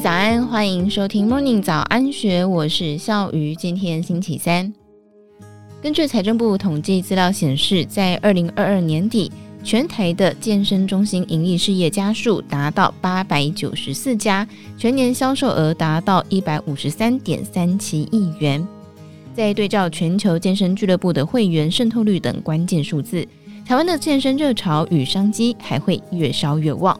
早安，欢迎收听 Morning 早安学，我是笑鱼。今天星期三，根据财政部统计资料显示，在二零二二年底，全台的健身中心盈利事业家数达到八百九十四家，全年销售额达到一百五十三点三七亿元。在对照全球健身俱乐部的会员渗透率等关键数字，台湾的健身热潮与商机还会越烧越旺。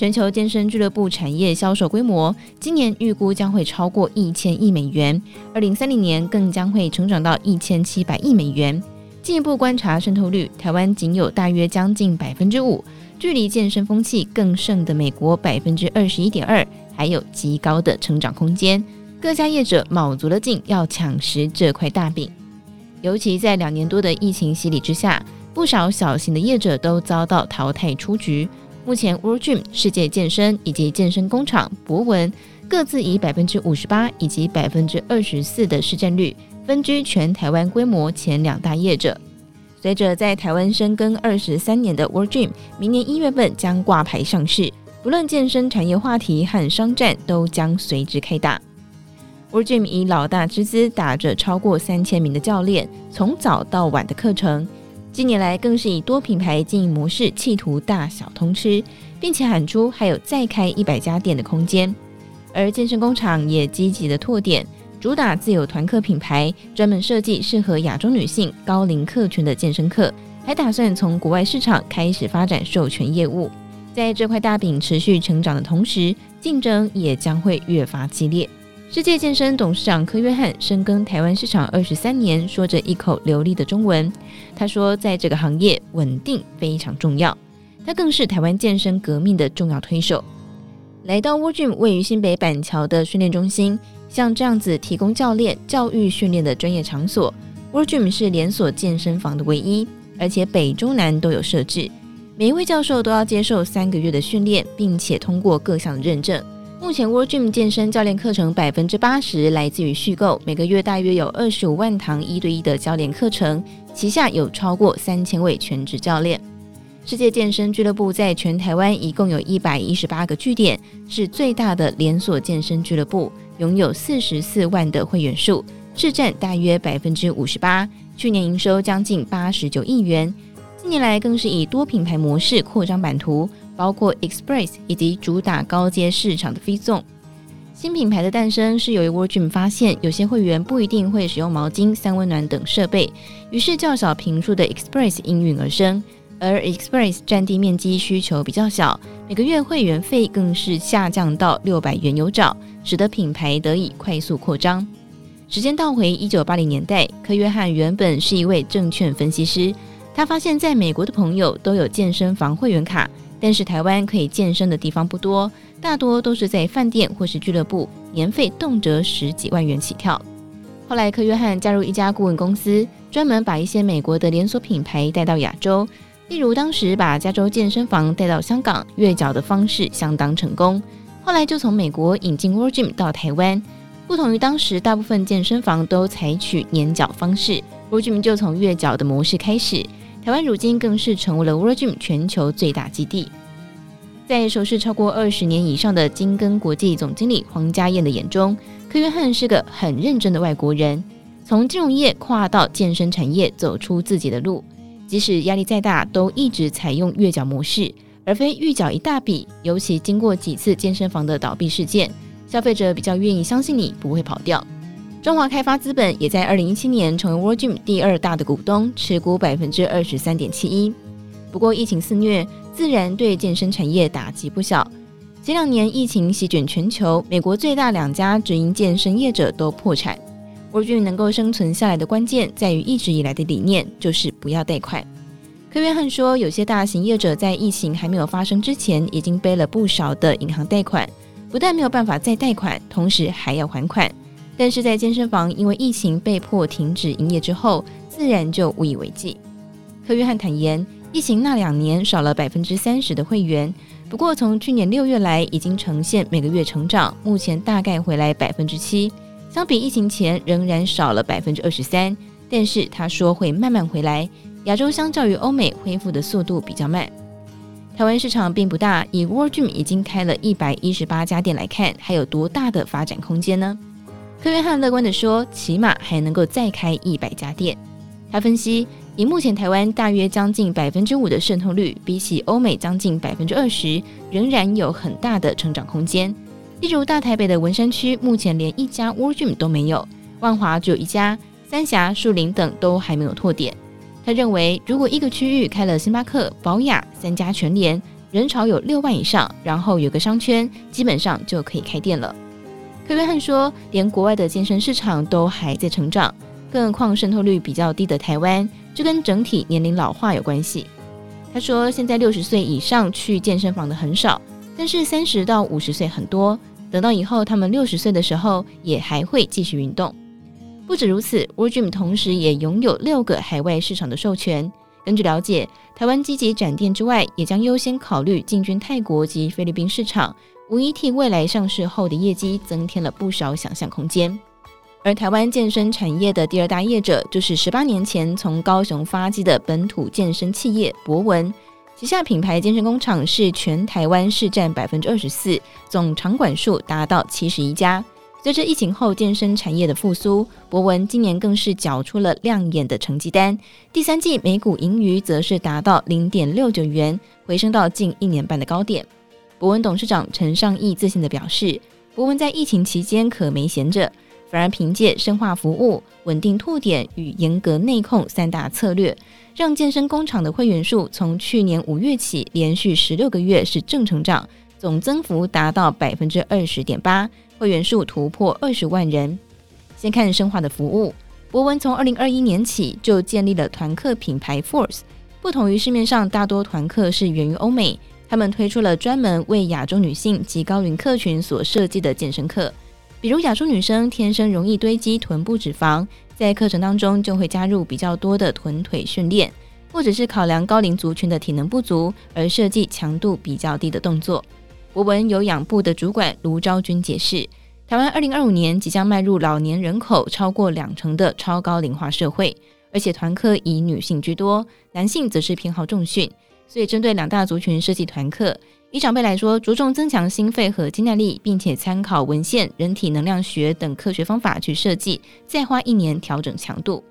全球健身俱乐部产业销售规模，今年预估将会超过一千亿美元，二零三零年更将会成长到一千七百亿美元。进一步观察渗透率，台湾仅有大约将近百分之五，距离健身风气更盛的美国百分之二十一点二，还有极高的成长空间。各家业者卯足了劲要抢食这块大饼，尤其在两年多的疫情洗礼之下，不少小型的业者都遭到淘汰出局。目前，World Gym、世界健身以及健身工厂博文各自以百分之五十八以及百分之二十四的市占率，分居全台湾规模前两大业者。随着在台湾深耕二十三年的 World Gym，明年一月份将挂牌上市，不论健身产业话题和商战都将随之开打。World Gym 以老大之姿，打着超过三千名的教练，从早到晚的课程。近年来更是以多品牌经营模式，企图大小通吃，并且喊出还有再开一百家店的空间。而健身工厂也积极的拓点，主打自有团课品牌，专门设计适合亚洲女性高龄客群的健身课，还打算从国外市场开始发展授权业务。在这块大饼持续成长的同时，竞争也将会越发激烈。世界健身董事长柯约翰深耕台湾市场二十三年，说着一口流利的中文。他说，在这个行业，稳定非常重要。他更是台湾健身革命的重要推手。来到 World Gym 位于新北板桥的训练中心，像这样子提供教练教育训练的专业场所，World Gym 是连锁健身房的唯一，而且北中南都有设置。每一位教授都要接受三个月的训练，并且通过各项认证。目前，World Gym 健身教练课程百分之八十来自于续购，每个月大约有二十五万堂一对一的教练课程，旗下有超过三千位全职教练。世界健身俱乐部在全台湾一共有一百一十八个据点，是最大的连锁健身俱乐部，拥有四十四万的会员数，市占大约百分之五十八，去年营收将近八十九亿元。近年来更是以多品牌模式扩张版图。包括 Express 以及主打高阶市场的 Fizone 新品牌的诞生，是由于 World Gym 发现有些会员不一定会使用毛巾、三温暖等设备，于是较少频数的 Express 应运而生。而 Express 占地面积需求比较小，每个月会员费更是下降到六百元有找，使得品牌得以快速扩张。时间倒回一九八零年代，科约翰原本是一位证券分析师，他发现在美国的朋友都有健身房会员卡。但是台湾可以健身的地方不多，大多都是在饭店或是俱乐部，年费动辄十几万元起跳。后来柯约翰加入一家顾问公司，专门把一些美国的连锁品牌带到亚洲，例如当时把加州健身房带到香港，月缴的方式相当成功。后来就从美国引进 World Gym 到台湾，不同于当时大部分健身房都采取年缴方式，World Gym 就从月缴的模式开始。台湾如今更是成为了 World Gym 全球最大基地。在熟识超过二十年以上的金根国际总经理黄家燕的眼中，柯约翰是个很认真的外国人。从金融业跨到健身产业，走出自己的路，即使压力再大，都一直采用月缴模式，而非预缴一大笔。尤其经过几次健身房的倒闭事件，消费者比较愿意相信你不会跑掉。中华开发资本也在二零一七年成为 World Gym 第二大的股东，持股百分之二十三点七一。不过疫情肆虐，自然对健身产业打击不小。前两年疫情席卷全球，美国最大两家直营健身业者都破产。World Gym 能够生存下来的关键，在于一直以来的理念，就是不要贷款。科约翰说，有些大型业者在疫情还没有发生之前，已经背了不少的银行贷款，不但没有办法再贷款，同时还要还款。但是在健身房因为疫情被迫停止营业之后，自然就无以为继。柯约翰坦言，疫情那两年少了百分之三十的会员，不过从去年六月来已经呈现每个月成长，目前大概回来百分之七，相比疫情前仍然少了百分之二十三。但是他说会慢慢回来，亚洲相较于欧美恢复的速度比较慢。台湾市场并不大，以 World Gym 已经开了一百一十八家店来看，还有多大的发展空间呢？柯约翰乐观地说，起码还能够再开一百家店。他分析，以目前台湾大约将近百分之五的渗透率，比起欧美将近百分之二十，仍然有很大的成长空间。例如大台北的文山区，目前连一家 World Gym 都没有，万华只有一家，三峡、树林等都还没有拓点。他认为，如果一个区域开了星巴克、宝雅三家全联，人潮有六万以上，然后有个商圈，基本上就可以开店了。柯约翰说，连国外的健身市场都还在成长，更何况渗透率比较低的台湾，这跟整体年龄老化有关系。他说，现在六十岁以上去健身房的很少，但是三十到五十岁很多。等到以后他们六十岁的时候，也还会继续运动。不止如此，World Gym 同时也拥有六个海外市场的授权。根据了解，台湾积极展店之外，也将优先考虑进军泰国及菲律宾市场。无疑替未来上市后的业绩增添了不少想象空间。而台湾健身产业的第二大业者，就是十八年前从高雄发迹的本土健身企业博文，旗下品牌健身工厂是全台湾市占百分之二十四，总场馆数达到七十一家。随着疫情后健身产业的复苏，博文今年更是缴出了亮眼的成绩单，第三季每股盈余则是达到零点六九元，回升到近一年半的高点。博文董事长陈尚义自信地表示，博文在疫情期间可没闲着，反而凭借深化服务、稳定拓点与严格内控三大策略，让健身工厂的会员数从去年五月起连续十六个月是正成长，总增幅达到百分之二十点八，会员数突破二十万人。先看深化的服务，博文从二零二一年起就建立了团客品牌 Force，不同于市面上大多团客是源于欧美。他们推出了专门为亚洲女性及高龄客群所设计的健身课，比如亚洲女生天生容易堆积臀部脂肪，在课程当中就会加入比较多的臀腿训练，或者是考量高龄族群的体能不足而设计强度比较低的动作。博文有氧部的主管卢昭君解释，台湾二零二五年即将迈入老年人口超过两成的超高龄化社会，而且团课以女性居多，男性则是偏好重训。所以，针对两大族群设计团课，以长辈来说，着重增强心肺和肌耐力，并且参考文献、人体能量学等科学方法去设计，再花一年调整强度。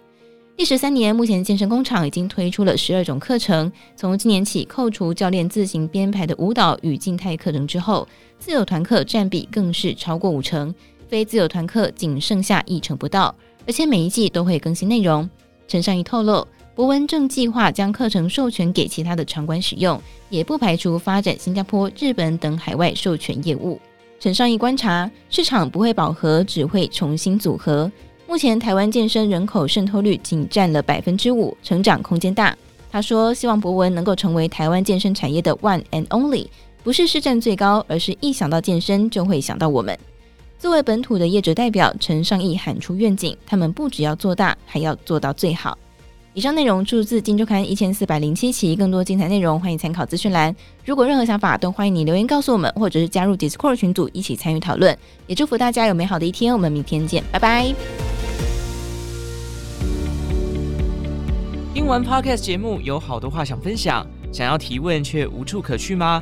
第十三年，目前健身工厂已经推出了十二种课程。从今年起，扣除教练自行编排的舞蹈与静态课程之后，自有团课占比更是超过五成，非自有团课仅剩下一成不到，而且每一季都会更新内容。陈尚义透露。博文正计划将课程授权给其他的场馆使用，也不排除发展新加坡、日本等海外授权业务。陈尚义观察，市场不会饱和，只会重新组合。目前台湾健身人口渗透率仅占了百分之五，成长空间大。他说，希望博文能够成为台湾健身产业的 one and only，不是市占最高，而是一想到健身就会想到我们。作为本土的业者代表，陈尚义喊出愿景，他们不只要做大，还要做到最好。以上内容出自《金周刊》一千四百零七期，更多精彩内容欢迎参考资讯栏。如果任何想法，都欢迎你留言告诉我们，或者是加入 Discord 群组一起参与讨论。也祝福大家有美好的一天，我们明天见，拜拜。听完 Podcast 节目，有好多话想分享，想要提问却无处可去吗？